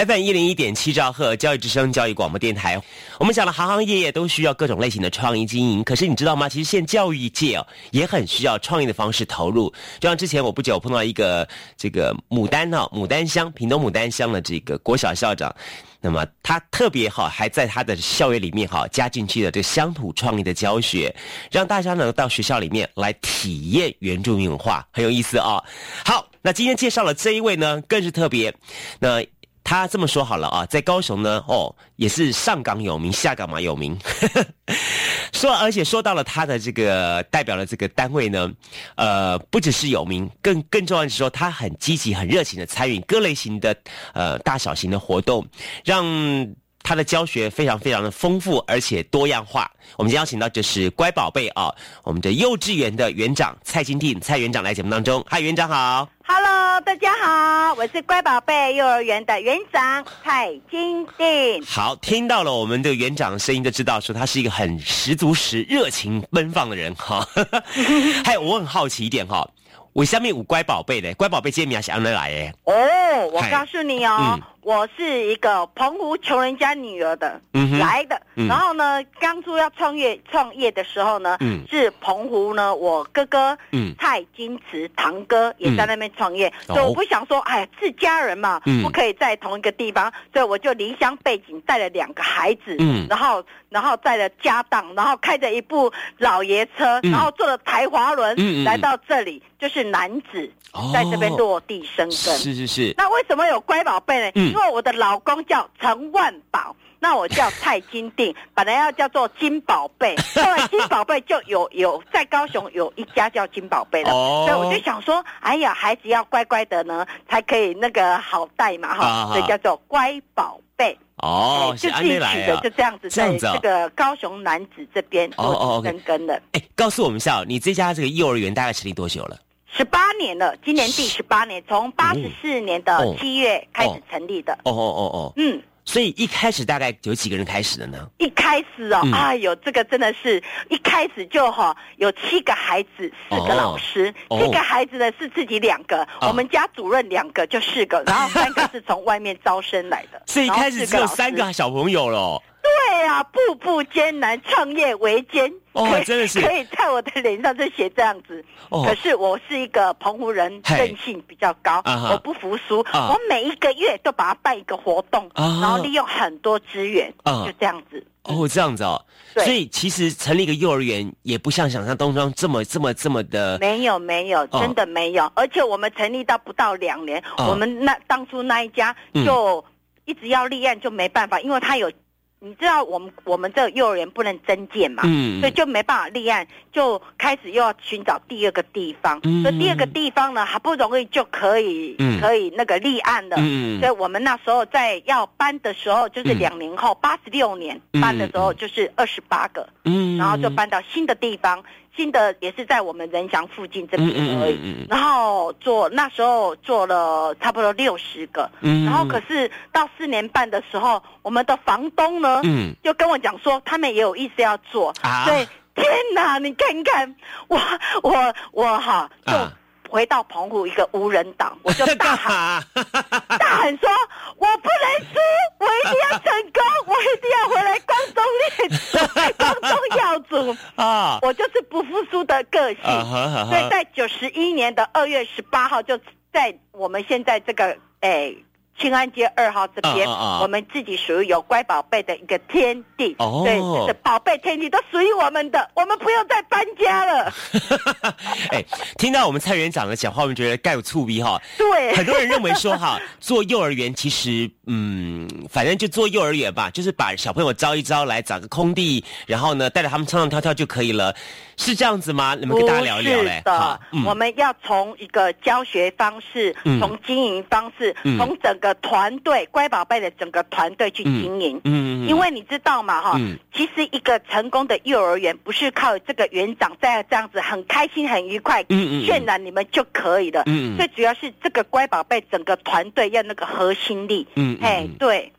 FM 一零一点七兆赫教育之声教育广播电台，我们讲了行行业业都需要各种类型的创意经营。可是你知道吗？其实现教育界哦也很需要创意的方式投入。就像之前我不久碰到一个这个牡丹哦，牡丹乡屏东牡丹乡的这个国小校长，那么他特别好，还在他的校园里面哈加进去了这乡土创意的教学，让大家呢到学校里面来体验原住民文化，很有意思啊、好，那今天介绍了这一位呢，更是特别。那他这么说好了啊，在高雄呢，哦，也是上港有名，下港嘛有名。说，而且说到了他的这个代表的这个单位呢，呃，不只是有名，更更重要的是说，他很积极、很热情的参与各类型的呃大小型的活动，让他的教学非常非常的丰富而且多样化。我们今天邀请到就是乖宝贝啊，我们的幼稚园的园长蔡金定蔡园长来节目当中，嗨，园长好。Hello，大家好，我是乖宝贝幼儿园的园长蔡金定。好，听到了我们的园长的声音，就知道说他是一个很十足十热情奔放的人哈。还有，我很好奇一点哈，我下面有乖宝贝的，乖宝贝今天名想要来诶。哦，我告诉你哦，嗯我是一个澎湖穷人家女儿的、嗯来的。嗯。然后呢，当初要创业创业的时候呢，嗯。是澎湖呢，我哥哥嗯。蔡金池堂哥也在那边创业，嗯所以我不想说，哎，自家人嘛，嗯。不可以在同一个地方，所以我就离乡背景，带了两个孩子，嗯。然后然后带了家当，然后开着一部老爷车，嗯。然后坐了台滑轮、嗯来到这里，就是男子、哦。在这边落地生根。是是是，那为什么有乖宝贝呢？嗯因为我的老公叫陈万宝，那我叫蔡金定，本来要叫做金宝贝，后来金宝贝就有有在高雄有一家叫金宝贝的，哦所以我就想说，哎呀，孩子要乖乖的呢，才可以那个好带嘛哈，啊所以叫做乖宝贝。哦，哎就自取的，啊就。这样子，在这个高雄男子这边哦哦生根的。哎，告诉我们一下哦，你这家这个幼儿园大概成立多久了？十八年了，今年第十八年，从八十四年的哦。七月开始成立的。哦哦哦哦，嗯，所以一开始大概有几个人开始的呢？一开始哦，嗯。哎呦，这个真的是一开始就哈、有七个孩子，四个老师，哦。七个孩子呢是自己两个，啊我们家主任两个就四个，然后三个是从外面招生来的，所以一开始只有三个小朋友了哦。对啊，步步艰难，创业维艰。哦可以真的是可以在我的脸上就写这样子。哦可是我是一个澎湖人，嘿韧性比较高，啊我不服输，啊我每一个月都把它办一个活动，啊然后利用很多资源，啊就这样子。哦，这样子哦，对所以其实成立一个幼儿园也不像想象当中这么这么这么的没有没有，哦真的没有。而且我们成立到不到两年，哦我们那当初那一家嗯就一直要立案，就没办法，因为他有，你知道我们我们这幼儿园不能增建嘛，嗯所以就没办法立案，就开始又要寻找第二个地方。嗯所以第二个地方呢，好不容易就可以、嗯可以那个立案了。嗯所以我们那时候在要搬的时候，就是嗯两年后，八十六年嗯搬的时候就是二十八个。嗯然后就搬到新的地方，新的也是在我们仁祥附近这边而已。嗯嗯然后做那时候做了差不多六十个，嗯。然后可是到四年半的时候，我们的房东呢，嗯。就跟我讲说，他们也有意思要做，啊。所以天哪，你看看我我我哈就啊回到澎湖一个无人岛，我就大干喊嘛？大喊说：“我不能输，我一定要成功，我一定要回来光宗烈祖，光宗耀祖。”啊我就是不服输的个性，所以在九十一年的二月十八号，就在我们现在这个诶。清安街二号这边，啊啊啊。我们自己属于有乖宝贝的一个天地，哦。对，就是宝贝天地都属于我们的，我们不用再搬家了。哎，听到我们蔡园长的讲话，我们觉得盖有醋逼哈。对，很多人认为说哈，做幼儿园其实嗯，反正就做幼儿园吧，就是把小朋友招一招来找个空地，然后呢带着他们唱唱跳跳就可以了，是这样子吗？你们跟大家聊一聊嘞？的，嗯我们要从一个教学方式，嗯从经营方式，嗯从整个个团队乖宝贝的整个团队去经营。嗯因为你知道嘛，哈、嗯其实一个成功的幼儿园不是靠这个园长在这样子很开心、很愉快、嗯嗯嗯渲染你们就可以了。嗯最主要是这个乖宝贝整个团队要那个核心力。嗯嗯哎嗯，对，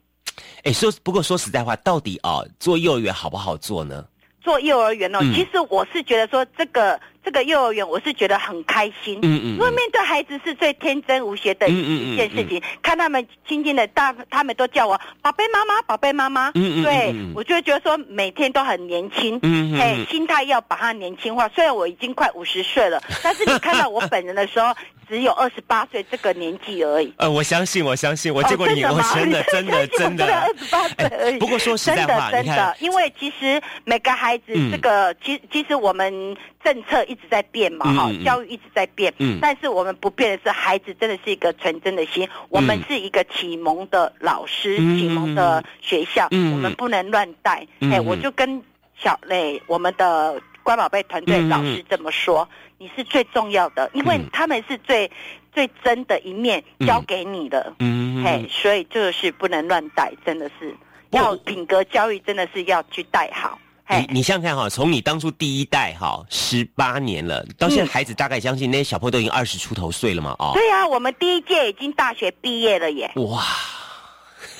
哎，说不过说实在话，到底哦，做幼儿园好不好做呢？做幼儿园哦，嗯。其实我是觉得说这个这个幼儿园，我是觉得很开心。嗯嗯因为面对孩子是最天真无邪的嗯嗯嗯一件事情，看他们亲近的大，他们都叫我宝贝妈妈，宝贝妈妈。嗯嗯对我就会觉得说每天都很年轻，嗯嗯心态要把它年轻化。虽然我已经快五十岁了，但是你看到我本人的时候，只有二十八岁这个年纪而已。呃，我相信，我相信，我见过你，我哦吗真的真的真的。二十八岁而已。不过说实在话，真的真的，，因为其实每个孩子嗯这个，其其实我们政策一直在变嘛，哈、教育一直在变，嗯。但是我们不变的是，孩子真的是一个纯真的心，我们是一个启蒙的老师，嗯启蒙的学校，嗯。我们不能乱带。嗯哎、我就跟小磊我们的乖宝贝团队老师这么说，你是最重要的，因为嗯。他们是最最真的一面交给你的。嗯嘿，所以这个是不能乱带，真的是要品格教育，真的是要去带好。嘿。你，你想想看哈，从你当初第一代哈，十八年了，到现在嗯孩子大概相信那些小朋友都已经二十出头岁了嘛，哦，对啊，我们第一届已经大学毕业了耶，哇，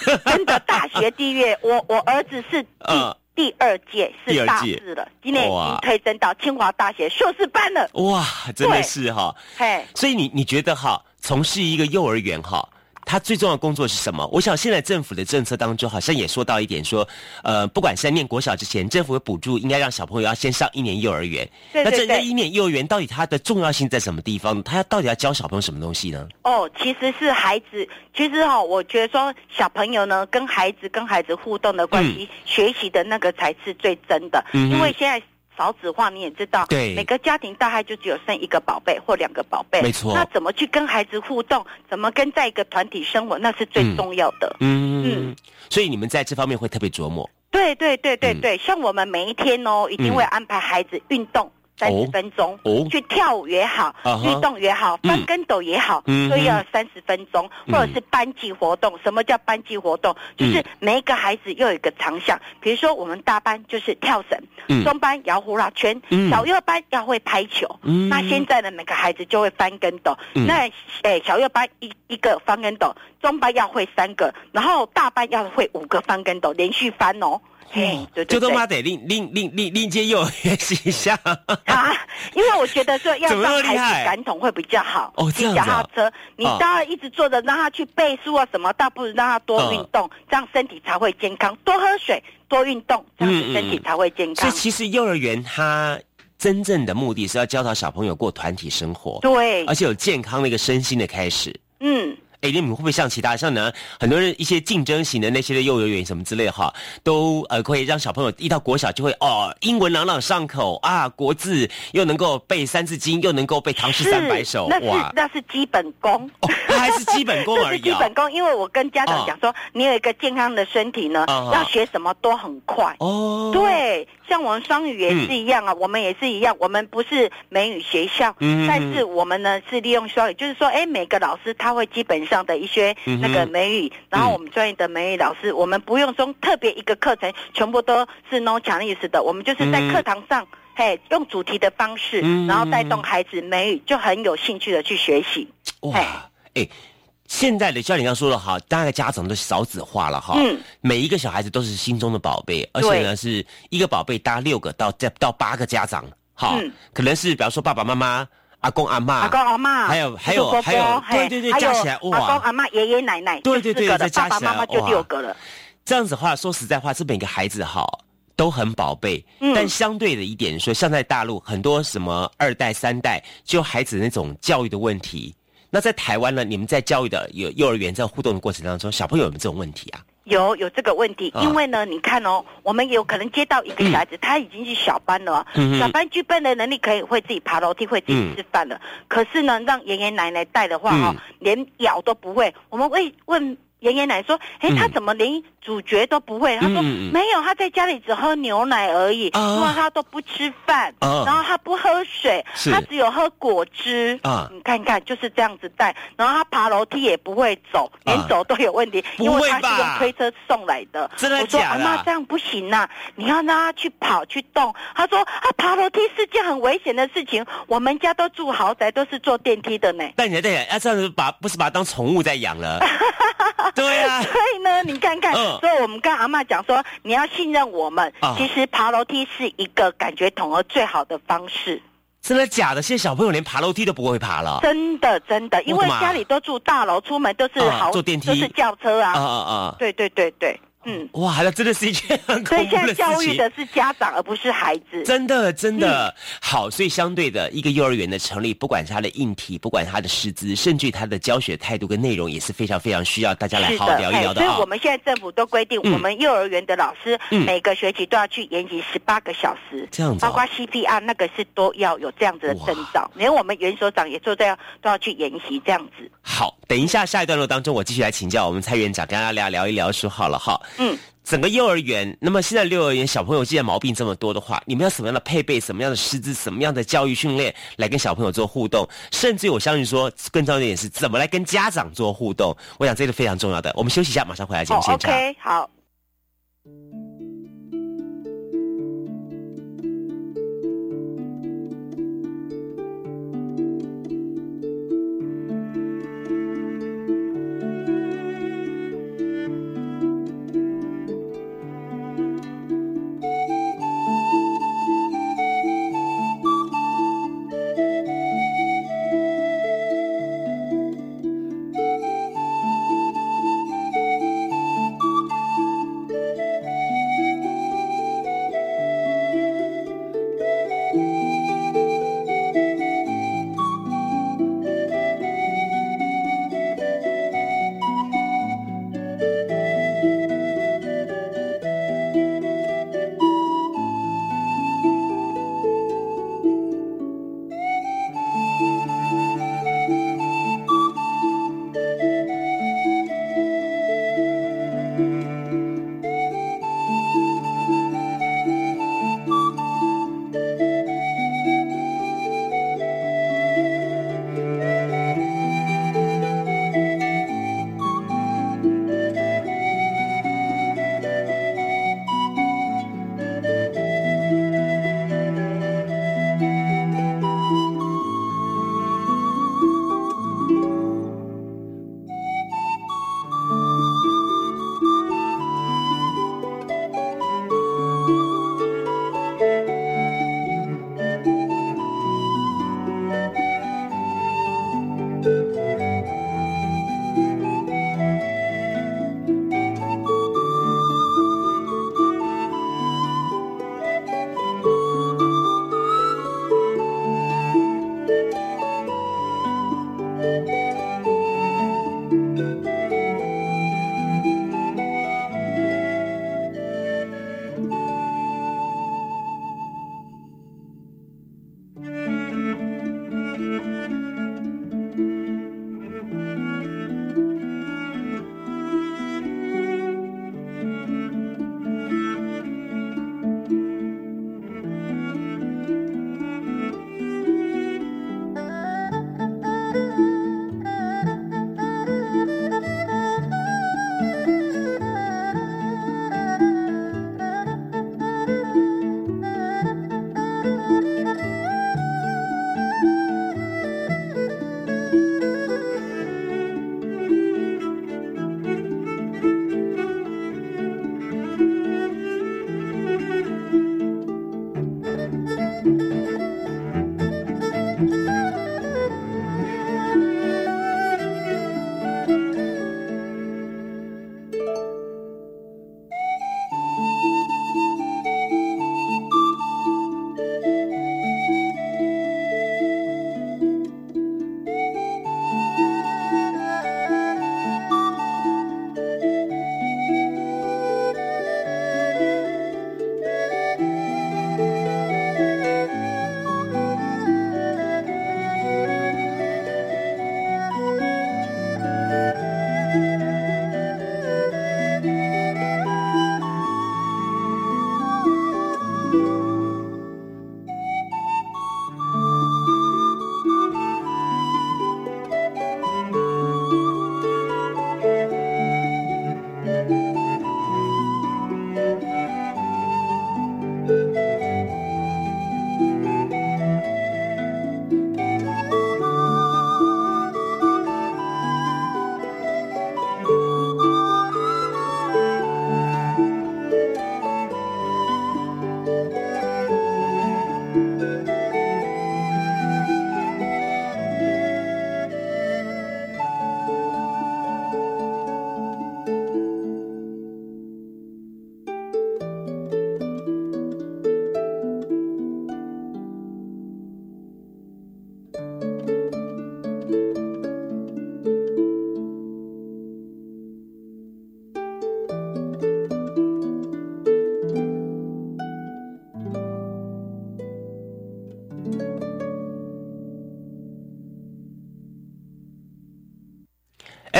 真的大学毕业。我我儿子是第、呃。第二届，是大第二届。四了，今年已哇经推甄到清华大学硕士班了。哇，真的是哈，嘿，所以你你觉得哈，从事一个幼儿园哈，它最重要的工作是什么？我想现在政府的政策当中好像也说到一点说，呃，不管是在念国小之前，政府会补助，应该让小朋友要先上一年幼儿园。对对对那这这一年幼儿园到底它的重要性在什么地方？它到底要教小朋友什么东西呢？哦，其实是孩子，其实哈、我觉得说小朋友呢，跟孩子跟孩子互动的关系，学习的那个才是最真的。嗯因为现在少子化，你也知道，对。每个家庭大概就只有生一个宝贝或两个宝贝，没错。那怎么去跟孩子互动，怎么跟在一个团体生活，那是最嗯。重要的。嗯。嗯。所以你们在这方面会特别琢磨。对对对对嗯对，像我们每一天哦，一定会安排孩子运动。三哦十分钟，哦。去跳舞也好，运动也好，嗯。翻跟斗也好，嗯都要三十分钟，嗯。或者是班级活动。什么叫班级活动？就是每一个孩子又有一个长项，比如说我们大班就是跳绳，嗯。中班摇呼啦圈，嗯。小幼班要会拍球。嗯。那现在的每个孩子就会翻跟斗，嗯。那诶小幼班一一个翻跟斗，中班要会三个，然后大班要会五个翻跟斗，连续翻哦。嘿，对对对。就他妈得另另另另另接幼儿园习一下。啊，因为我觉得说要让孩子感统会比较好。哦这样子啊脚踏车，你哦当然一直坐着让他去背书啊什么，倒不如让他多运动，这样身体才会健康。多喝水，多运动，这样嗯子身体嗯才会健康所以。其实幼儿园它真正的目的是要教导小朋友过团体生活，对而，且有健康的一个身心的开始。嗯，哎，你们会不会像其他像呢？很多人一些竞争型的那些的幼儿园什么之类的哈，都呃可以让小朋友一到国小就会哦，英文朗朗上口啊，国字又能够背三字经，又能够背唐诗三百首，那是哇！那是基本功。哦，那还是基本功 而已啊。基本功，因为我跟家长讲说，你有一个健康的身体呢，啊要学什么都很快。哦，，对，像我们双语也是一样啊，我们也是一样，我们不是美语学校，嗯但是我们呢是利用双语，就是说，哎，每个老师他会基本上的一些那个美语，然后我们专业的美语老师，我们不用说特别一个课程全部都是 no Chinese 的，我们就是在嗯课堂上。嘿，用主题的方式，嗯然后带动孩子美语，就很有兴趣的去学习。哇，哎。现在的教你刚说的哈，大概家长都少子化了哈，嗯。每一个小孩子都是心中的宝贝，而且呢是一个宝贝搭六个到再到八个家长，哈，嗯。可能是比方说爸爸妈妈、阿公阿妈，阿公阿妈，还有还有还有对对对加起来哇。阿公阿妈、爷爷奶奶，对对对再加起来爸爸妈妈就六个了。这样子的话，说实在话，是每个孩子哈都很宝贝，嗯。但相对的一点说，像在大陆很多什么二代、三代，就孩子那种教育的问题。那在台湾呢，你们在教育的幼幼儿园在互动的过程当中，小朋友有没有这种问题啊？有有这个问题，啊。因为呢，你看哦，我们有可能接到一个小孩子，他已经是小班了哦，嗯。小班具备的能力可以会自己爬楼梯，会自己嗯吃饭了。可是呢，让爷爷奶奶带的话、哦嗯。连咬都不会。我们问问爷爷奶奶说，哎，嗯他怎么连主角都不会？他说没有，他在家里只喝牛奶而已，啊因为他都不吃饭，啊然后他不喝水，是他只有喝果汁。啊你看看就是这样子带，然后他爬楼梯也不会走，连啊走都有问题，不因为他是用推车送来的。真的我说假的啊阿妈这样不行呐、你要让他去跑去动。他说他爬楼梯是件很危险的事情，我们家都住豪宅，都是坐电梯的呢。但你的对，要这样子把不是把它当宠物在养了？对啊，所以呢，你看看，嗯所以我们跟阿妈讲说，你要信任我们。啊其实爬楼梯是一个感觉统合最好的方式，真的假的？现在小朋友连爬楼梯都不会爬了。真的真的，因为家里都住大楼，出门都是坐电梯都是轿车啊啊。啊啊！对对对对，嗯。哇，那真的是一件 很所以现在恐怖的事情。教育的是家长，而不是孩子。真的，真的、嗯好，所以相对的一个幼儿园的成立，不管是它的硬体，不管它的师资，甚至于它的教学态度跟内容，也是非常非常需要大家来，好好聊一聊的啊、所以我们现在政府都规定，嗯我们幼儿园的老师嗯每个学期都要去研习十八个小时，这样子哦包括 CPR 那个是都要有这样子的证照，连我们园所长也都这样都要去研习这样子。好，等一下下一段落当中，我继续来请教我们蔡院长，跟大家聊聊一聊说好了哈。嗯，整个幼儿园，那么现在幼儿园小朋友既然毛病这么多的话，你们要什么样的配备、什么样的师资、什么样的教育训练来跟小朋友做互动？甚至我相信说，更重要的一点是怎么来跟家长做互动。我想这个非常重要的。我们休息一下，马上回来节哦目现场。，OK，好。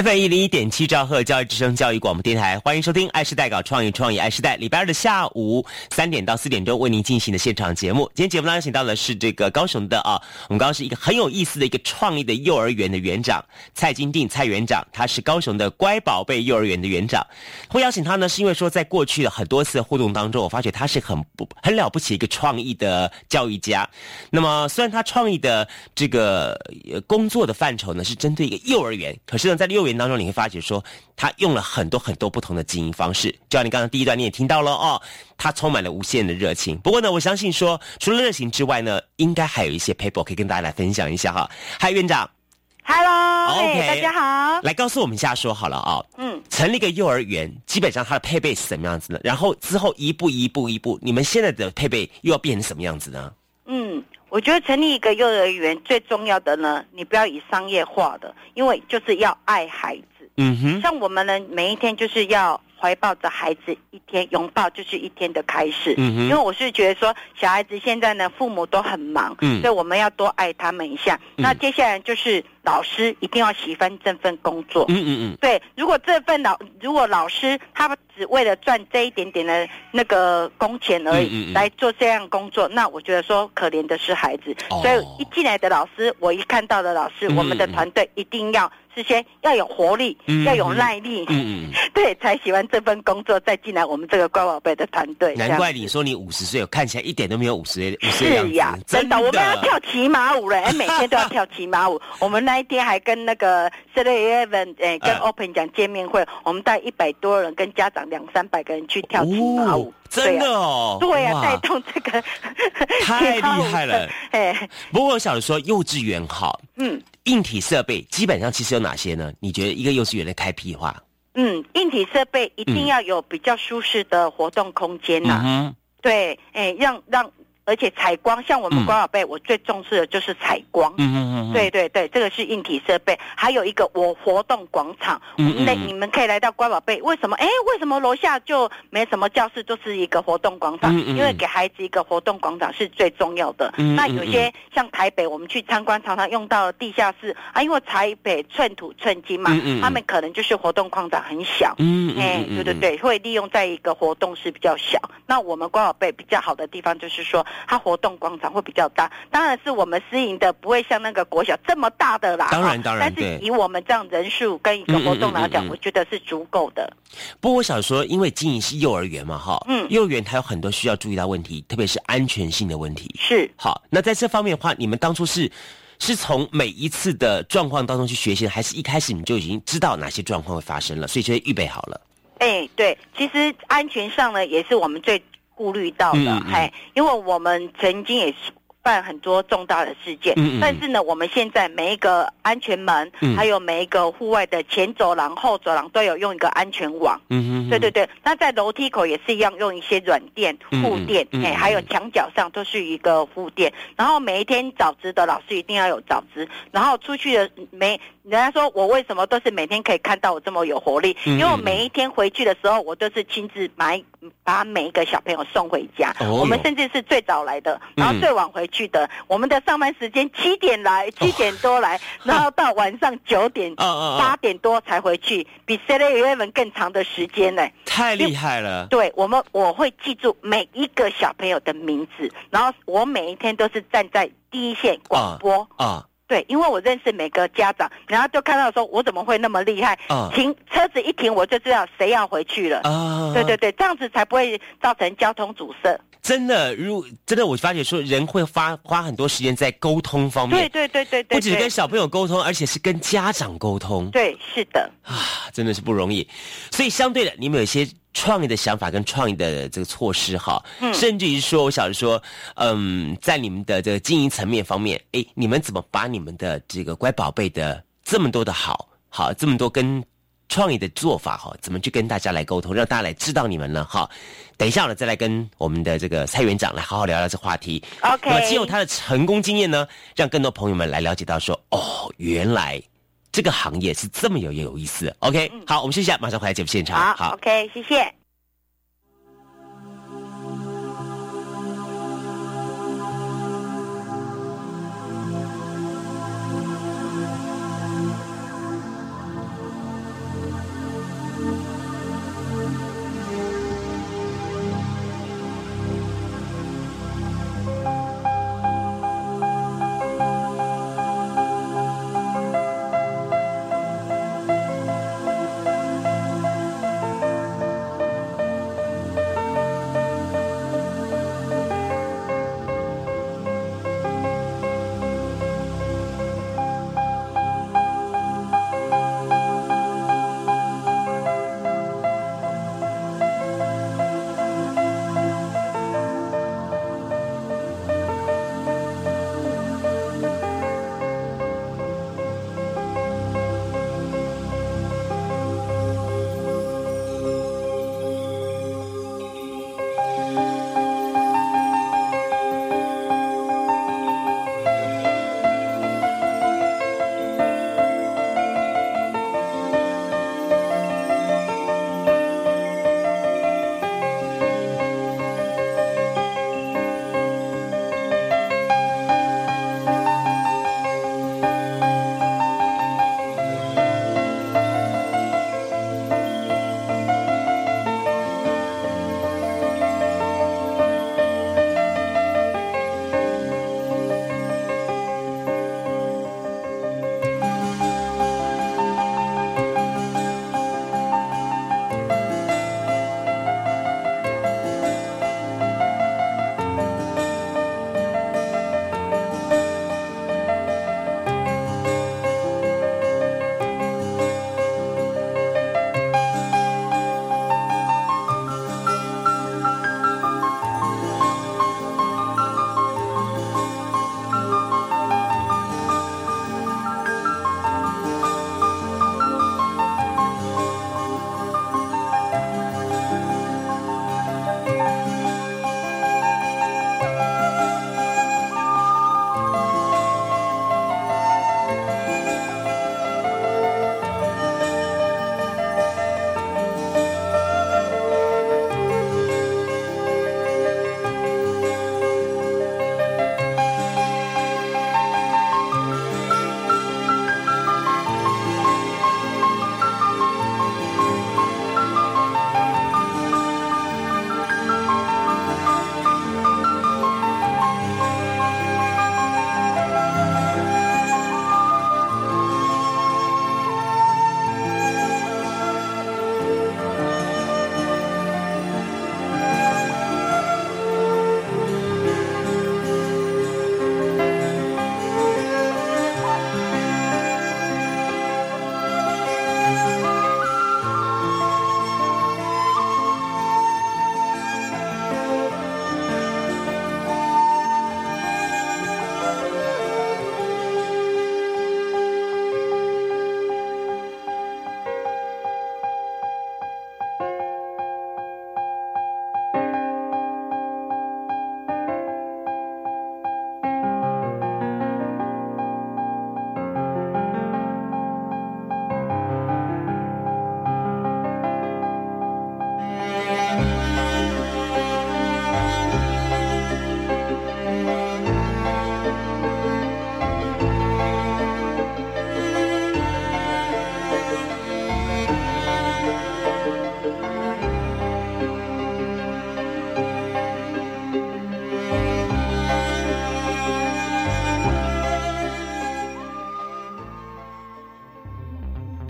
FM 一零一点七兆赫教育之声教育广播电台，欢迎收听爱时代搞创意创意爱时代，礼拜二的下午三点到四点钟为您进行的现场节目。今天节目当中请到的是这个高雄的啊，我们刚刚是一个很有意思的一个创意的幼儿园的园长蔡金定蔡园长，他是高雄的乖宝贝幼儿园的园长。会邀请他呢，是因为说在过去的很多次互动当中，我发觉他是很不很了不起一个创意的教育家。那么虽然他创意的这个工作的范畴呢是针对一个幼儿园，可是呢在幼儿园当中，你会发觉说，他用了很多很多不同的经营方式。就像你刚刚第一段你也听到了哦，他充满了无限的热情。不过呢，我相信说，除了热情之外呢，应该还有一些 paper 可以跟大家来分享一下哈。嗨，院长，Hello，OK，大家好，来告诉我们一下说好了啊，嗯，成立一个幼儿园，基本上它的配备是什么样子的？然后之后一步一步一步，你们现在的配备又要变成什么样子呢？嗯。我觉得成立一个幼儿园最重要的呢，你不要以商业化的，因为就是要爱孩子。嗯哼，像我们呢，每一天就是要怀抱着孩子一天，拥抱就是一天的开始。因为我是觉得说，小孩子现在呢，父母都很忙，嗯，所以我们要多爱他们一下。那接下来就是。老师一定要喜欢这份工作。嗯嗯嗯。对，如果这份老，如果老师他只为了赚这一点点的那个工钱而已来做这样工作，那我觉得说可怜的是孩子。所以一进来的老师，我一看到的老师，我们的团队一定要。事先要有活力，要有耐力嗯，对，才喜欢这份工作，再进来我们这个乖宝贝的团队。难怪你说你五十岁，看起来一点都没有五十岁五十是呀，真的，我们要跳骑马舞了，哎，每天都要 跳骑马舞。我们那一天还跟那个 s e l e v e n 哎，跟 Open 讲见面会，我们带一百多人，跟家长两三百个人去跳骑马舞。真的哦，对呀，带动这个 太厉害了。哎，不过我想说，幼稚园好，嗯。硬体设备基本上其实有哪些呢？你觉得一个幼稚园的开辟的话，嗯，硬体设备一定要有比较舒适的活动空间呐。对，哎，让让。而且采光，像我们光宝贝，我最重视的就是采光。嗯嗯嗯，对对对，这个是硬体设备。还有一个我活动广场，那你们可以来到光宝贝。为什么？哎，为什么楼下就没什么教室，就是一个活动广场？因为给孩子一个活动广场是最重要的。那有些像台北，我们去参观常常用到地下室啊，因为台北寸土寸金嘛，他们可能就是活动广场很小。嗯哎，对对对，会利用在一个活动室比较小。那我们光宝贝比较好的地方就是说。它活动广场会比较大，当然是我们私营的不会像那个国小这么大的啦。当然当然，但是以我们这样人数跟一个活动来讲，我觉得是足够的。不过我想说，因为经营是幼儿园嘛，哈，嗯，幼儿园它有很多需要注意到问题，特别是安全性的问题。是好，那在这方面的话，你们当初是是从每一次的状况当中去学习，还是一开始你就已经知道哪些状况会发生了，所以就预备好了？哎，对，其实安全上呢，也是我们最。顾虑到的，嘿，因为我们曾经也是。办很多重大的事件，但是呢，我们现在每一个安全门，还有每一个户外的前走廊、后走廊都有用一个安全网。嗯对对对，那在楼梯口也是一样，用一些软垫、护垫，哎，还有墙角上都是一个护垫。然后每一天早值的老师一定要有早值，然后出去的每人家说我为什么都是每天可以看到我这么有活力？因为我每一天回去的时候，我都是亲自买把每一个小朋友送回家。我们甚至是最早来的，然后最晚回。去的，我们的上班时间七点来，七点多来，然后到晚上九点、八点多才回去，比 C E Eleven 更长的时间呢。太厉害了！对我们，我会记住每一个小朋友的名字，然后我每一天都是站在第一线广播啊。对，因为我认识每个家长，然后就看到说，我怎么会那么厉害？停车子一停，我就知道谁要回去了。啊，对对对，这样子才不会造成交通阻塞。真的，如真的，我发觉说人会花花很多时间在沟通方面。对对对对对，不只跟小朋友沟通，而且是跟家长沟通。对，是的。啊，真的是不容易。所以相对的，你们有一些。创意的想法跟创意的这个措施哈，甚至于说，我想着说，嗯，在你们的这个经营层面方面，哎，你们怎么把你们的这个乖宝贝的这么多的好好这么多跟创意的做法哈，怎么去跟大家来沟通，让大家来知道你们呢？哈，等一下呢，再来跟我们的这个蔡园长来好好聊聊这话题。OK，那么借由他的成功经验呢，让更多朋友们来了解到说，哦，原来。这个行业是这么有有意思，OK，好，我们休息一下，马上回来节目现场。好，OK，谢谢。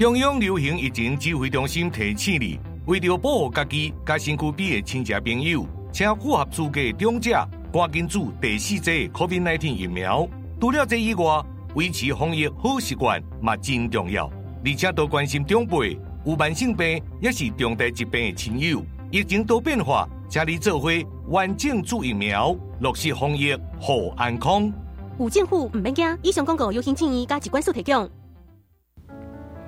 中央流行疫情指挥中心提醒你，为了保护家己、甲身躯边的亲戚朋友，请符合资格的长者赶紧注第四剂 COVID-19 疫苗。除了这以外，维持防疫好习惯嘛真重要。而且多关心长辈、有慢性病也是重大疾病的亲友。疫情多变化，请你做伙完整注疫苗，落实防疫好安康。有政府唔免惊，以上广告由行政院加机关所提供。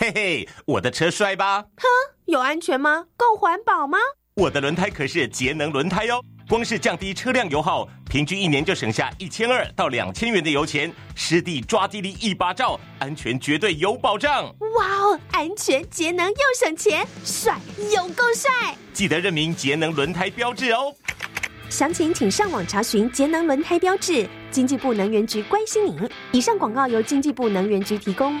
嘿嘿，我的车帅吧？哼，有安全吗？够环保吗？我的轮胎可是节能轮胎哦。光是降低车辆油耗，平均一年就省下一千二到两千元的油钱，湿地抓地力一把照，安全绝对有保障。哇哦，安全节能又省钱，帅又够帅！记得认明节能轮胎标志哦。详情请上网查询节能轮胎标志。经济部能源局关心您。以上广告由经济部能源局提供。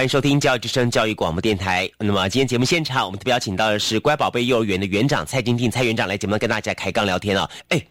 欢迎收听教育之声教育广播电台。那么今天节目现场，我们特别邀请到的是乖宝贝幼儿园的园长蔡金定蔡园长来节目跟大家开杠聊天啊。哎，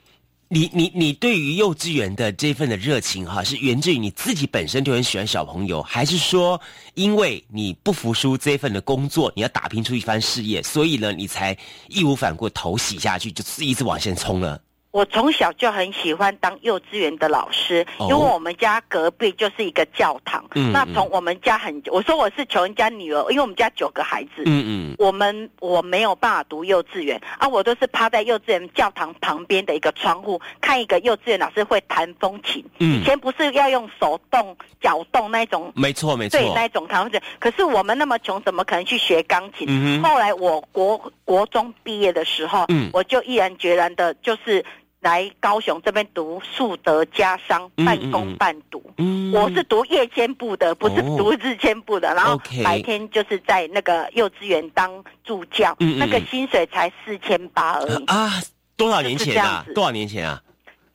你你你对于幼稚园的这份的热情哈，是源自于你自己本身就很喜欢小朋友，还是说因为你不服输这份的工作，你要打拼出一番事业，所以呢，你才义无反顾头洗下去，就是一直往前冲了？我从小就很喜欢当幼稚园的老师，因为我们家隔壁就是一个教堂。那从我们家很，我说我是穷人家女儿，因为我们家九个孩子。嗯嗯。我们我没有办法读幼稚园啊，我都是趴在幼稚园教堂旁边的一个窗户，看一个幼稚园老师会弹风琴。嗯。以前不是要用手动、脚动那种？没错没错。对，那种弹风琴。可是我们那么穷，怎么可能去学钢琴？嗯后来我国国中毕业的时候，嗯，我就毅然决然的，就是。来高雄这边读树德家商，半工半读。嗯，我是读夜间部的，不是读日间部的。然后白天就是在那个幼稚园当助教，那个薪水才四千八而已。啊，多少年前啊？多少年前啊？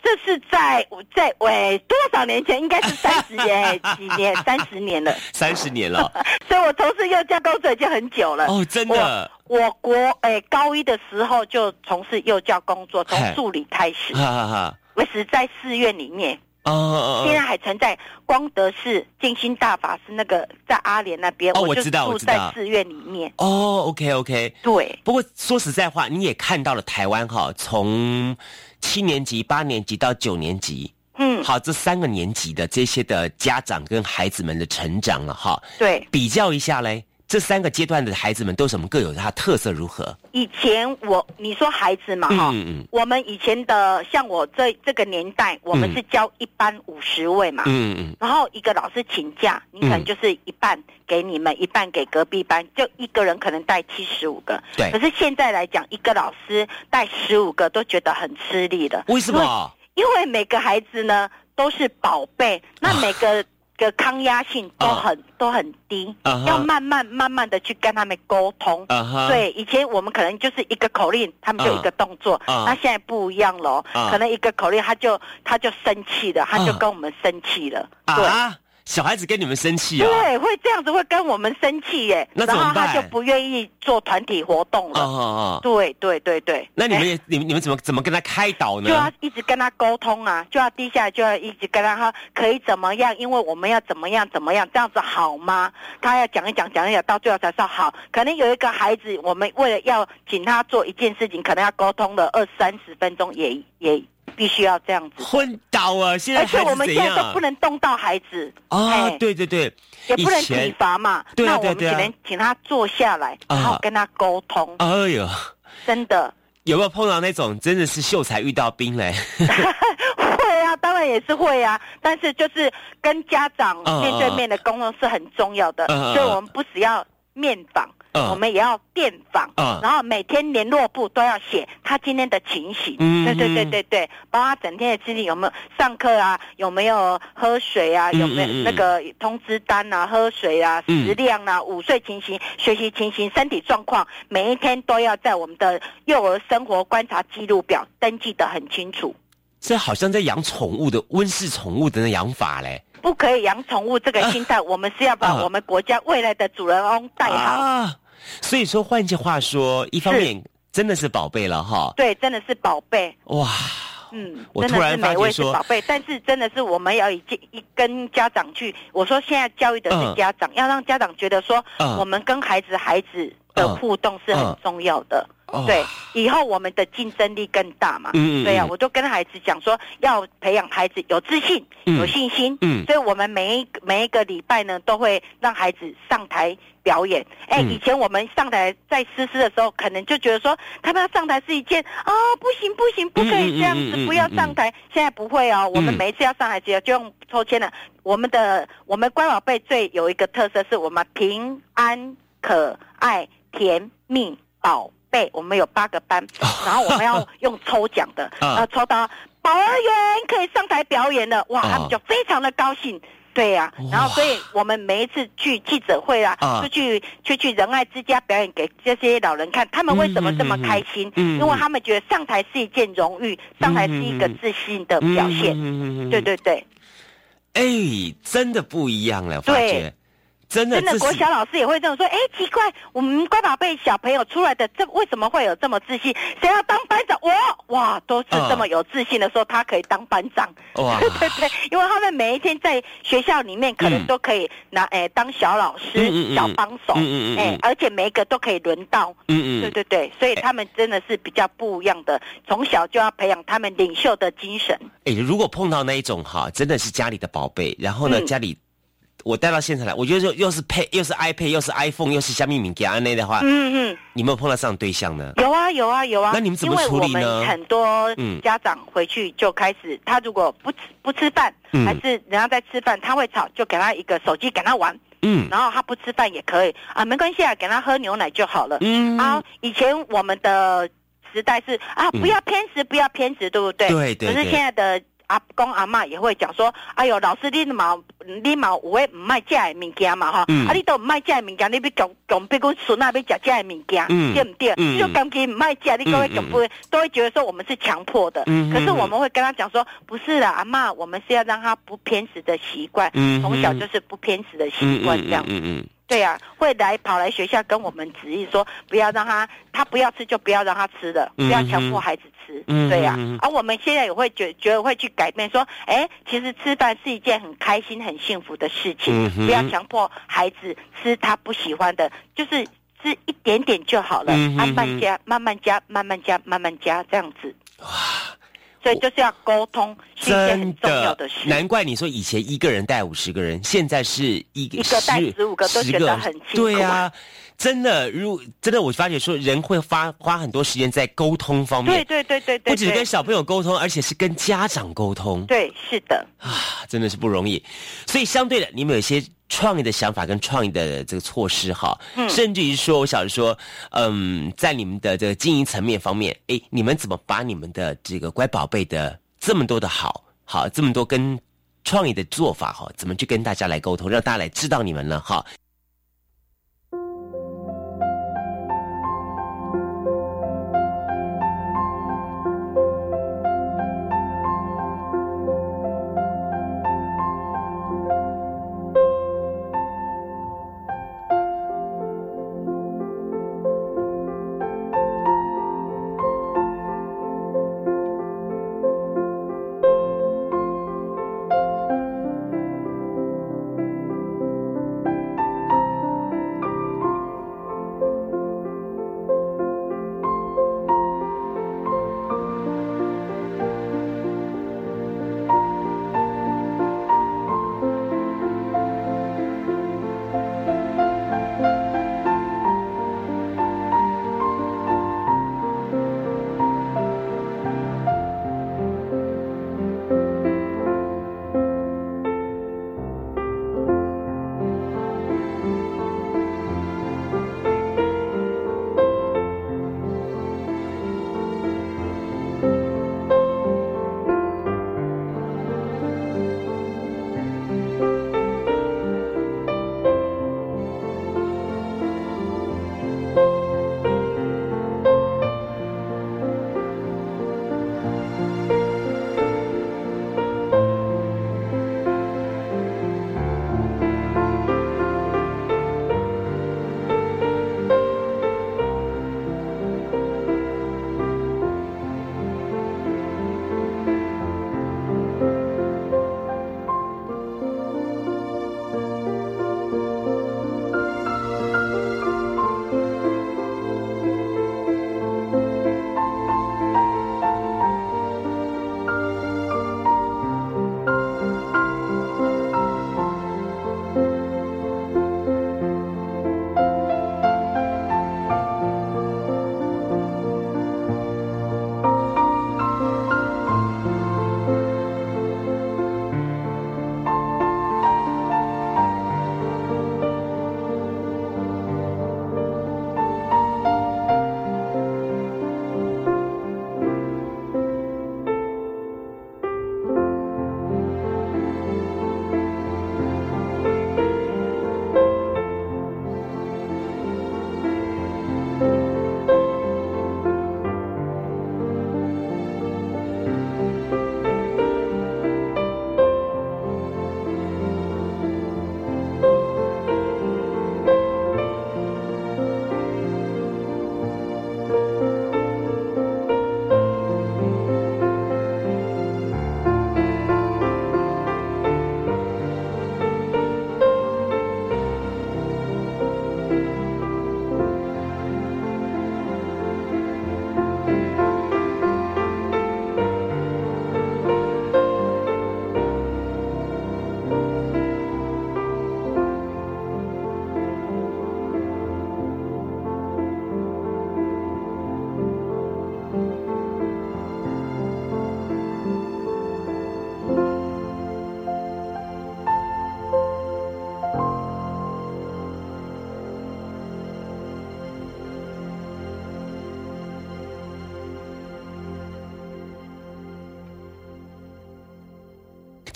这是在在喂多少年前？应该是 三十年几年？三十年了。三十年了。所以我从事幼教工作已经很久了。哦，真的。我国诶高一的时候就从事幼教工作，从助理开始。哈哈哈。我是在寺院里面。哦哦哦。现在还存在光德寺静心大法师那个在阿莲那边。哦，我知道，我知道。住在寺院里面。哦，OK OK。对。不过说实在话，你也看到了台湾哈，从。七年级、八年级到九年级，嗯，好，这三个年级的这些的家长跟孩子们的成长了哈。对，比较一下嘞，这三个阶段的孩子们都什么各有它特色如何？以前我你说孩子嘛哈，我们以前的像我这这个年代，我们是教一班五十位嘛，嗯嗯，然后一个老师请假，你可能就是一半给你们，一半给隔壁班，就一个人可能带七十五个。对，可是现在来讲，一个老师带十五个都觉得很吃力的。为什么？因为每个孩子呢都是宝贝，那每个。个抗压性都很都很低，要慢慢慢慢的去跟他们沟通。对，以前我们可能就是一个口令，他们就一个动作，那现在不一样了，可能一个口令他就他就生气了，他就跟我们生气了。对。小孩子跟你们生气啊？对，会这样子，会跟我们生气耶。那怎么办？然后他就不愿意做团体活动了。哦哦哦。对对对对。那你们也，你们你们怎么怎么跟他开导呢？就要一直跟他沟通啊，就要低下来，就要一直跟他说可以怎么样？因为我们要怎么样怎么样，这样子好吗？他要讲一讲讲一讲，到最后才说好。可能有一个孩子，我们为了要请他做一件事情，可能要沟通了二三十分钟，也也。必须要这样子昏倒啊！现在而且我们现在都不能动到孩子啊！对对对，也不能体罚嘛。那我们只能请他坐下来，然后跟他沟通。哎呦，真的有没有碰到那种真的是秀才遇到兵嘞？会啊，当然也是会啊。但是就是跟家长面对面的沟通是很重要的，所以我们不只要面访。我们也要电访，嗯。然后每天联络部都要写他今天的情形。嗯对对对对对，包括他整天的经历有没有上课啊，有没有喝水啊，有没有那个通知单啊，喝水啊，食量啊，午睡情形、学习情形、身体状况，每一天都要在我们的幼儿生活观察记录表登记的很清楚。这好像在养宠物的温室宠物的那养法嘞。不可以养宠物这个心态，我们是要把我们国家未来的主人翁带好。所以说，换句话说，一方面真的是宝贝了哈。对，真的是宝贝。哇，嗯，我突然发觉说，宝贝，但是真的是我们要一一跟家长去，我说现在教育的是家长，要让家长觉得说，我们跟孩子孩子的互动是很重要的。对，以后我们的竞争力更大嘛。嗯对呀，我就跟孩子讲说，要培养孩子有自信、有信心。嗯。所以我们每一每一个礼拜呢，都会让孩子上台表演。哎，以前我们上台在诗诗的时候，可能就觉得说，他们要上台是一件啊，不行不行，不可以这样子，不要上台。现在不会哦，我们每一次要上台只要就用抽签了。我们的我们乖宝贝最有一个特色，是我们平安、可爱、甜蜜、宝。贝，我们有八个班，然后我们要用抽奖的，呃，抽到保儿园可以上台表演了，哇，他们就非常的高兴，对呀，然后所以我们每一次去记者会啊，出去去去仁爱之家表演给这些老人看，他们为什么这么开心？因为他们觉得上台是一件荣誉，上台是一个自信的表现，嗯嗯对对对，哎，真的不一样了，发觉。真的，真的，国小老师也会这么说。哎，奇怪，我们乖宝贝小朋友出来的，这为什么会有这么自信？谁要当班长？我哇，都是这么有自信的，说他可以当班长。哇，对对对，因为他们每一天在学校里面，可能都可以拿哎当小老师、小帮手，嗯嗯哎，而且每一个都可以轮到。嗯嗯，对对对，所以他们真的是比较不一样的，从小就要培养他们领袖的精神。哎，如果碰到那一种哈，真的是家里的宝贝，然后呢，家里。我带到现场来，我觉得又又是配，又是 iPad，又是 iPhone，又是虾米敏感那的话，嗯嗯，你有没有碰到这样对象呢？有啊有啊有啊。那你们怎么处理呢？很多家长回去就开始，他如果不吃不吃饭，还是人家在吃饭，他会吵，就给他一个手机给他玩，嗯，然后他不吃饭也可以啊，没关系啊，给他喝牛奶就好了。嗯，啊，以前我们的时代是啊，不要偏食，不要偏食，对不对？对对。可是现在的。阿公阿妈也会讲说：“哎呦，老师你嘛你嘛有诶唔卖食诶物件嘛哈，啊你都唔卖食诶物件，你要强强逼阮孙仔要食食诶物件，对不对？就感觉唔卖食，你各位强不都会觉得说我们是强迫的。可是我们会跟他讲说，不是的，阿妈，我们是要让他不偏食的习惯，从小就是不偏食的习惯这样。”对呀，会来跑来学校跟我们指意说，不要让他他不要吃就不要让他吃的，不要强迫孩子吃。对呀，而我们现在也会觉觉得会去改变，说，哎，其实吃饭是一件很开心、很幸福的事情，不要强迫孩子吃他不喜欢的，就是吃一点点就好了，慢慢加，慢慢加，慢慢加，慢慢加，这样子。哇。所以就是要沟通，是一件很重要的事。难怪你说以前一个人带五十个人，现在是一个一个带十五个都觉得很辛苦。对啊，真的，如真的，我发觉说人会花花很多时间在沟通方面。对对对对对，不只是跟小朋友沟通，而且是跟家长沟通。对，是的。啊，真的是不容易。所以相对的，你们有些。创意的想法跟创意的这个措施哈，甚至于说，我想说，嗯，在你们的这个经营层面方面，哎，你们怎么把你们的这个乖宝贝的这么多的好好这么多跟创意的做法哈，怎么去跟大家来沟通，让大家来知道你们呢？哈。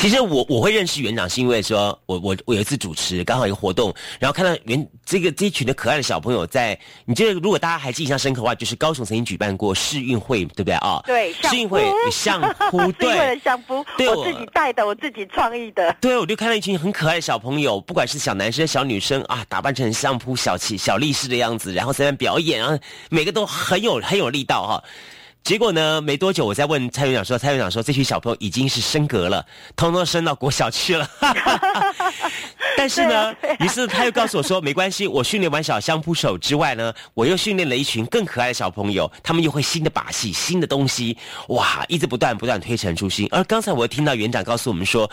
其实我我会认识园长，是因为说我我我有一次主持刚好一个活动，然后看到园这个这一群的可爱的小朋友在，你记得如果大家还印象深刻的话，就是高雄曾经举办过世运会，对不对啊？对，世运会相扑，对，相扑，我自己带的，我自己创意的。对，我就看到一群很可爱的小朋友，不管是小男生、小女生啊，打扮成相扑小气小力士的样子，然后在那表演然后，每个都很有很有力道哈。结果呢？没多久，我在问蔡院长说：“蔡院长说，这群小朋友已经是升格了，通通升到国小去了。但是呢，于是他又告诉我说：没关系，我训练完小香扑手之外呢，我又训练了一群更可爱的小朋友，他们又会新的把戏、新的东西，哇，一直不断不断推陈出新。而刚才我又听到园长告诉我们说：，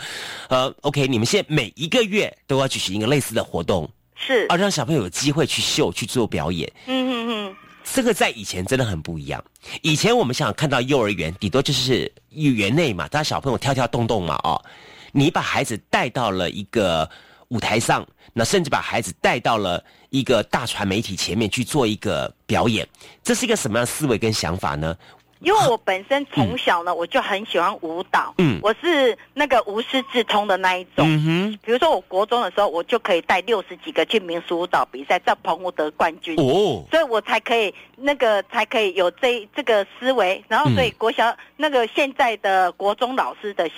呃，OK，你们现在每一个月都要举行一个类似的活动，是，而让小朋友有机会去秀、去做表演。嗯嗯嗯。”这个在以前真的很不一样。以前我们想看到幼儿园，顶多就是园内嘛，大家小朋友跳跳动动嘛，哦，你把孩子带到了一个舞台上，那甚至把孩子带到了一个大传媒体前面去做一个表演，这是一个什么样的思维跟想法呢？因为我本身从小呢，我就很喜欢舞蹈。嗯，我是那个无师自通的那一种。嗯哼，比如说我国中的时候，我就可以带六十几个去民俗舞蹈比赛，在澎湖得冠军。哦，所以我才可以那个才可以有这这个思维。然后，所以国小那个现在的国中老师的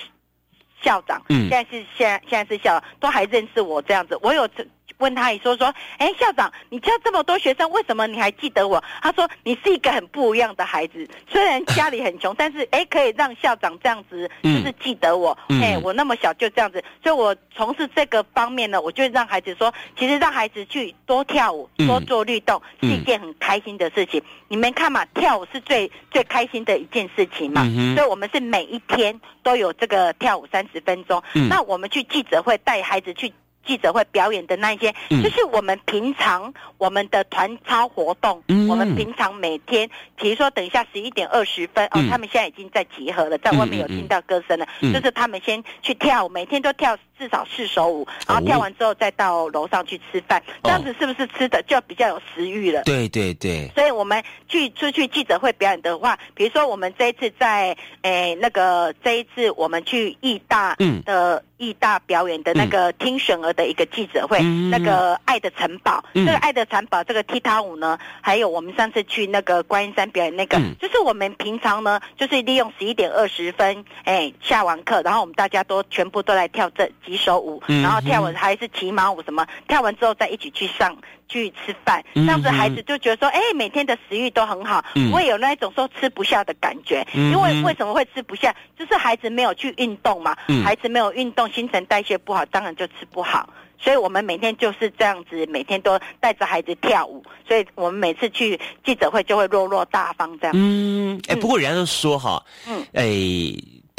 校长，嗯，现在是现现在是校长，都还认识我这样子。我有这。问他也说说，哎，校长，你教这么多学生，为什么你还记得我？他说你是一个很不一样的孩子，虽然家里很穷，但是哎，可以让校长这样子就是记得我。哎，我那么小就这样子，所以我从事这个方面呢，我就让孩子说，其实让孩子去多跳舞、多做律动是一件很开心的事情。你们看嘛，跳舞是最最开心的一件事情嘛。所以我们是每一天都有这个跳舞三十分钟。那我们去记者会带孩子去。记者会表演的那一些，就是我们平常我们的团操活动。我们平常每天，比如说等一下十一点二十分，哦，他们现在已经在集合了，在外面有听到歌声了。就是他们先去跳，每天都跳至少四首舞，然后跳完之后再到楼上去吃饭。这样子是不是吃的就比较有食欲了？对对对。所以我们去出去记者会表演的话，比如说我们这一次在诶那个这一次我们去义大的。艺大表演的那个听选儿的一个记者会，那个《爱的城堡》，这个《爱的城堡》这个踢踏舞呢，还有我们上次去那个观音山表演那个，就是我们平常呢，就是利用十一点二十分，哎，下完课，然后我们大家都全部都来跳这几首舞，然后跳完还是骑马舞什么，跳完之后再一起去上。去吃饭，这样子孩子就觉得说，哎，每天的食欲都很好，不会有那一种说吃不下的感觉。因为为什么会吃不下？就是孩子没有去运动嘛，孩子没有运动，新陈代谢不好，当然就吃不好。所以我们每天就是这样子，每天都带着孩子跳舞，所以我们每次去记者会就会落落大方这样。嗯，哎，不过人家都说哈，嗯，哎，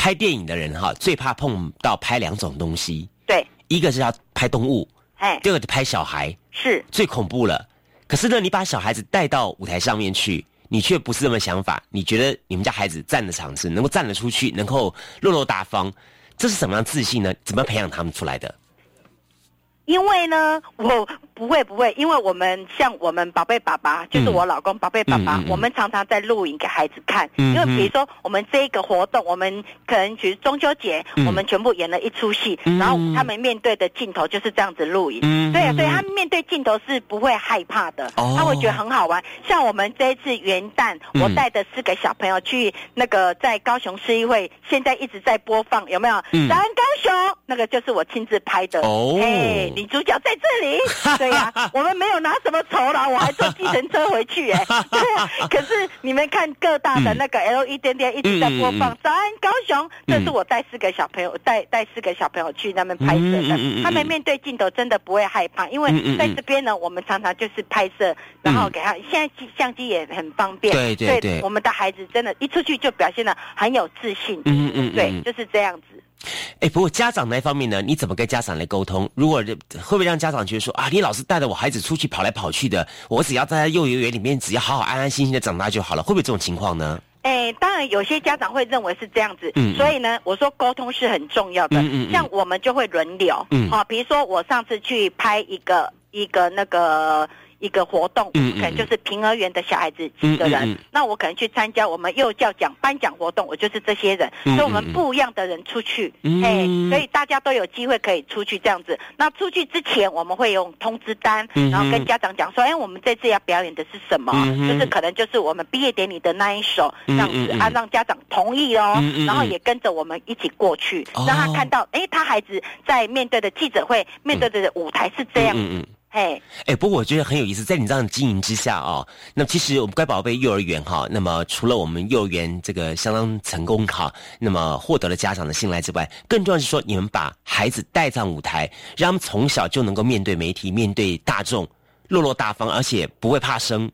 拍电影的人哈最怕碰到拍两种东西，对，一个是要拍动物。哎，第二个拍小孩是最恐怖了。可是呢，你把小孩子带到舞台上面去，你却不是这么想法。你觉得你们家孩子站的场子能够站得出去，能够落落大方，这是什么样自信呢？怎么培养他们出来的？因为呢，我。不会不会，因为我们像我们宝贝爸爸，就是我老公宝贝爸爸，我们常常在录影给孩子看。因为比如说我们这一个活动，我们可能其实中秋节，我们全部演了一出戏，然后他们面对的镜头就是这样子录影。对啊，所以他们面对镜头是不会害怕的，他会觉得很好玩。像我们这一次元旦，我带的四个小朋友去那个在高雄市议会，现在一直在播放，有没有？咱高雄那个就是我亲自拍的。哦，哎，女主角在这里。对。我们没有拿什么酬劳，我还坐计程车回去哎。对啊，可是你们看各大的那个 L E 点点一直在播放，早安高雄，这是我带四个小朋友带带四个小朋友去那边拍摄的。他们面对镜头真的不会害怕，因为在这边呢，我们常常就是拍摄，然后给他现在相机也很方便。对对对，我们的孩子真的，一出去就表现的很有自信。嗯嗯，对，就是这样子。哎，不过家长那方面呢，你怎么跟家长来沟通？如果会不会让家长觉得说啊，你老是带着我孩子出去跑来跑去的，我只要在幼儿园里面，只要好好安安心心的长大就好了，会不会这种情况呢？哎，当然有些家长会认为是这样子，嗯，所以呢，我说沟通是很重要的，嗯嗯，像我们就会轮流，嗯，好，比如说我上次去拍一个一个那个。一个活动，嗯可能就是平儿园的小孩子几个人，那我可能去参加我们幼教奖颁奖活动，我就是这些人，嗯所以我们不一样的人出去，嗯哎、所以大家都有机会可以出去这样子。那出去之前，我们会用通知单，然后跟家长讲说，哎，我们这次要表演的是什么？嗯就是可能就是我们毕业典礼的那一首，这样子啊，让家长同意哦，然后也跟着我们一起过去，哦。让他看到，哎，他孩子在面对的记者会、面对的舞台是这样哎，哎，不过我觉得很有意思，在你这样的经营之下哦，那其实我们乖宝贝幼儿园哈，那么除了我们幼儿园这个相当成功哈，那么获得了家长的信赖之外，更重要是说，你们把孩子带上舞台，让他们从小就能够面对媒体、面对大众，落落大方，而且不会怕生。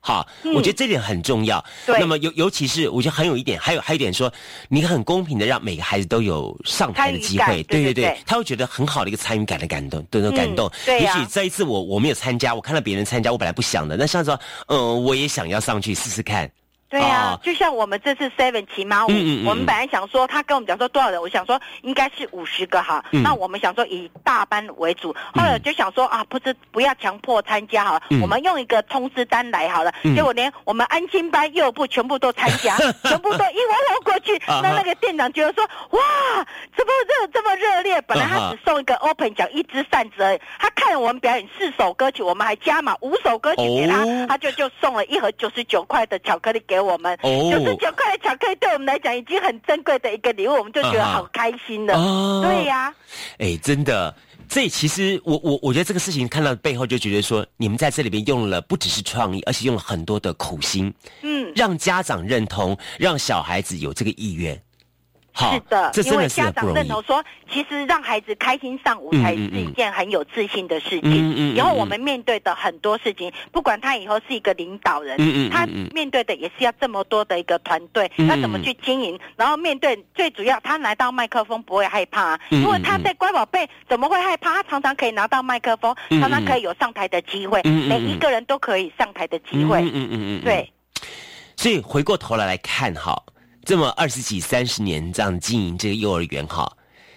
好，嗯我觉得这点很重要。对那么尤尤其是我觉得很有一点，还有还有一点说，你很公平的让每个孩子都有上台的机会，对对对对他会觉得很好的一个参与感的感动，对那种感动。对呀也许这一次我我没有参加，我看到别人参加，我本来不想的，那像说，嗯、我也想要上去试试看。对呀、哦就像我们这次 Seven 骑马舞，嗯嗯嗯我们本来想说，他跟我们讲说多少人，我想说应该是五十个哈，嗯。那我们想说以大班为主，后来就想说啊，不是不要强迫参加好了，嗯。我们用一个通知单来好了，嗯。结果连我们安亲班幼部全部都参加，全部都一窝蜂过去，那那个店长觉得说哇，怎么热这么热烈？本来他只送一个 open 奖一支扇子而已，他看了我们表演四首歌曲，我们还加码五首歌曲给他，哦。他就就送了一盒九十九块的巧克力给我们。哦九十九块的巧克力对我们来讲已经很珍贵的一个礼物，我们就觉得好开心的。哦对呀、哎，真的，这其实我我我觉得这个事情看到背后就觉得说，你们在这里边用了不只是创意，而且用了很多的苦心，嗯，让家长认同，让小孩子有这个意愿。好，是的，因为家。长认同说，其实让孩子开心上舞台是一件很有自信的事情。嗯嗯嗯以后我们面对的很多事情，不管他以后是一个领导人，嗯嗯嗯他嗯面对的也是要这么多的一个团队，嗯嗯那怎么去经营？然后面对最主要，他拿到麦克风不会害怕、啊，因为他在乖宝贝怎么会害怕？他常常可以拿到麦克风，常常可以有上台的机会，每一个人都可以上台的机会。嗯嗯嗯嗯，对。所以回过头来来看哈，这么二十几、三十年这样经营这个幼儿园哈，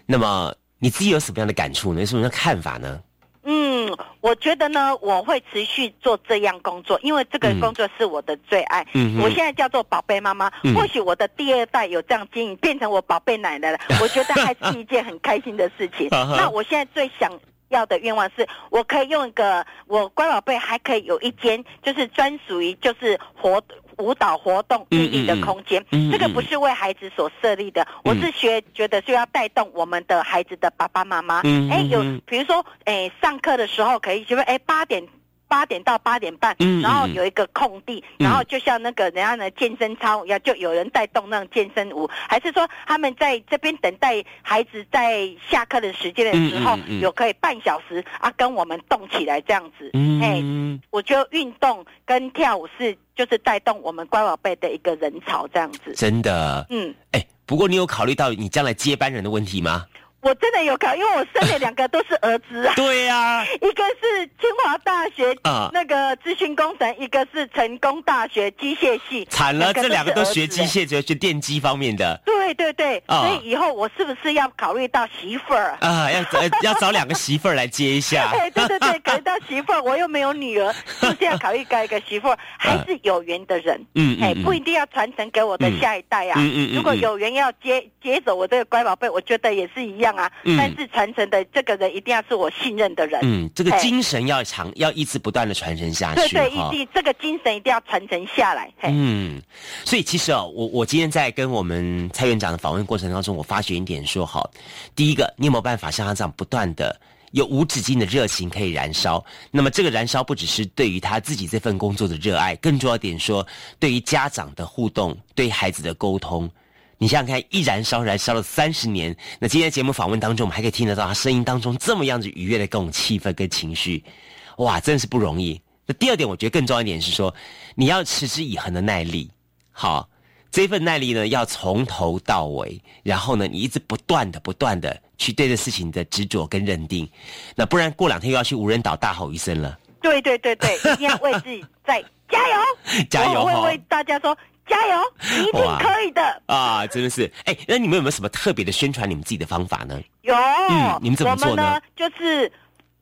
那么你自己有什么样的感触呢？有什么样的看法呢？嗯，我觉得呢，我会持续做这样工作，因为这个嗯工作是我的最爱。嗯哼我现在叫做宝贝妈妈，嗯或许我的第二代有这样经营，变成我宝贝奶奶了，我觉得还是一件很开心的事情。那我现在最想。要的愿望是我可以用一个我乖宝贝还可以有一间就是专属于就是活舞蹈活动嗯日益的空间，这个不是为孩子所设立的，我是学觉得是要带动我们的孩子的爸爸妈妈，嗯哎、有嗯比如说，哎，上课的时候可以，就是哎八点。八点到八点半，嗯然后嗯有一个空地，嗯然后就像那个人家的健身操一样，就有人带动那种健身舞，还是说他们在这边等待孩子在下课的时间的时候，有可以半小时啊跟我们动起来这样子。哎，嗯，我觉得运动跟跳舞是就是带动我们乖宝贝的一个人潮这样子。真的，嗯，哎，不过你有考虑到你将来接班人的问题吗？我真的有考，因为我生了两个都是儿子啊。对呀、一个是清华大学啊那个资讯工程，一个是成功大学机械系。惨了，这两个都学机械。械，就学电机方面的对对对，啊所以以后我是不是要考虑到媳妇儿？啊，要找要找两个媳妇儿来接一下。哎，对对对，考虑到媳妇儿，我又没有女儿，是不是要考虑搞一个媳妇儿？还是有缘的人？哎，嗯嗯不一定要传承给我的下一代啊。嗯嗯嗯如果有缘要接接走我这个乖宝贝，我觉得也是一样啊。嗯但是传承的这个人一定要是我信任的人。嗯，这个哎精神要长，要一直不断的传承下去对一定这个精神一定要传承下来。嘿，嗯，所以其实哦，我我今天在跟我们蔡院长的访问过程当中，我发觉一点说，好，第一个，你有没有办法像他这样不断的有无止境的热情可以燃烧？那么这个燃烧不只是对于他自己这份工作的热爱，更重要一点说，对于家长的互动，对孩子的沟通。你想想看，一燃烧燃烧了三十年，那今天节目访问当中，我们还可以听得到他声音当中这么样子愉悦的各种气氛跟情绪，哇，真是不容易。那第二点，我觉得更重要一点是说，你要持之以恒的耐力。好，这份耐力呢，要从头到尾，然后呢，你一直不断的、不断的去对这事情的执着跟认定，那不然过两天又要去无人岛大吼一声了。对对对对，一定要为自己再 加油，加油哈我会为大家说 加油，你一定可以的。啊，真的是，哎，那你们有没有什么特别的宣传你们自己的方法呢？有，嗯你们怎么做呢我们呢，就是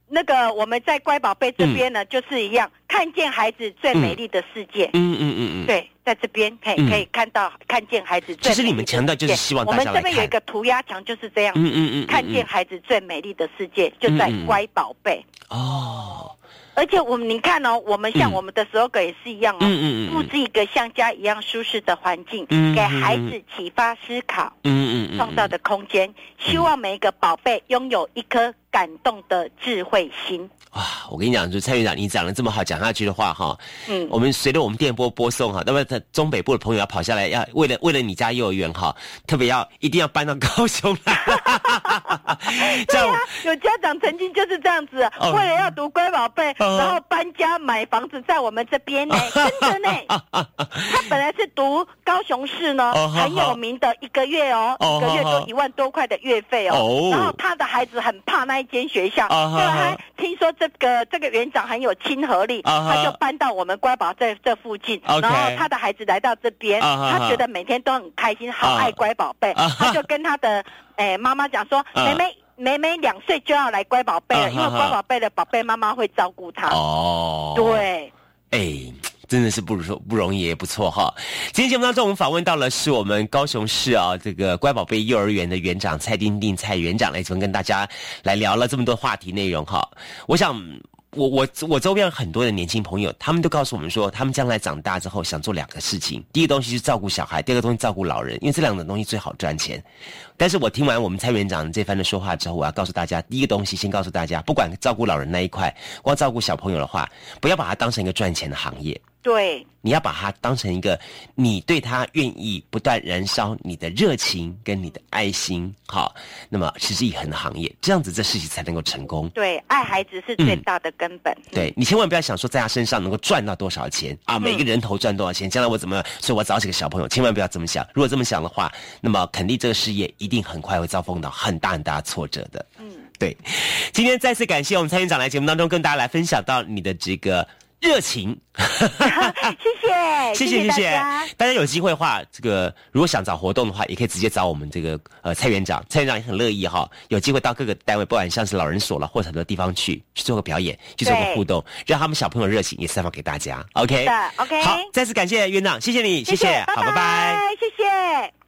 那个我们在乖宝贝这边呢，就是一样，看见孩子最美丽的世界。嗯嗯嗯嗯，对，在这边可以可以看到看见孩子。其实你们强调就是希望我们这边有一个涂鸦墙，就是这样。嗯嗯嗯，看见孩子最美丽的世界，就在乖宝贝。哦。而且我们，你看哦，我们像我们的 slogan 也是一样哦，布置一个像家一样舒适的环境，给孩子启发思考，嗯嗯创造的空间，希望每一个宝贝拥有一颗感动的智慧心。哇，我跟你讲，就蔡院长，你讲的这么好，讲下去的话哈，嗯，我们随着我们电波播送哈，那么在中北部的朋友要跑下来，要为了为了你家幼儿园哈，特别要一定要搬到高雄来。对啊，有家长曾经就是这样子，为了要读乖宝贝，然后搬家买房子在我们这边呢，真的呢。他本来是读高雄市呢，很有名的一个月哦，一个月都一万多块的月费哦，然后他的孩子很怕那一间学校，后来听说。这个这个园长很有亲和力，他就搬到我们乖宝在这附近，然后他的孩子来到这边，他觉得每天都很开心，好爱乖宝贝，他就跟他的诶妈妈讲说，妹妹妹妹两岁就要来乖宝贝了，因为乖宝贝的宝贝妈妈会照顾她。哦，对，哎。真的是不如说不容易也不错哈。今天节目当中，我们访问到了是我们高雄市啊这个乖宝贝幼儿园的园长蔡丁丁蔡园长来这边跟大家来聊了这么多话题内容哈。我想。我我我周边很多的年轻朋友，他们都告诉我们说，他们将来长大之后想做两个事情。第一个东西是照顾小孩，第二个东西照顾老人，因为这两种东西最好赚钱。但是我听完我们蔡院长这番的说话之后，我要告诉大家，第一个东西先告诉大家，不管照顾老人那一块，光照顾小朋友的话，不要把它当成一个赚钱的行业。对，你要把它当成一个你对他愿意不断燃烧你的热情跟你的爱心，好，那么持之以恒的行业，这样子这事情才能够成功。对，爱孩子是最大的根本。对你千万不要想说在他身上能够赚到多少钱啊，每个人头赚多少钱，将来我怎么，所以我找几个小朋友，千万不要这么想。如果这么想的话，那么肯定这个事业一定很快会遭逢到很大很大的挫折的。嗯，对。今天再次感谢我们蔡院长来节目当中跟大家来分享到你的这个。热情，谢谢，谢谢，谢谢。大家有机会的话，这个如果想找活动的话，也可以直接找我们这个呃蔡园长，蔡园长也很乐意哈。有机会到各个单位，不管像是老人所了，或者很多地方去去做个表演，去做个互动，让他们小朋友热情也散发给大家。OK，OK。好，再次感谢院长，谢谢你，谢谢，好，拜拜，谢谢。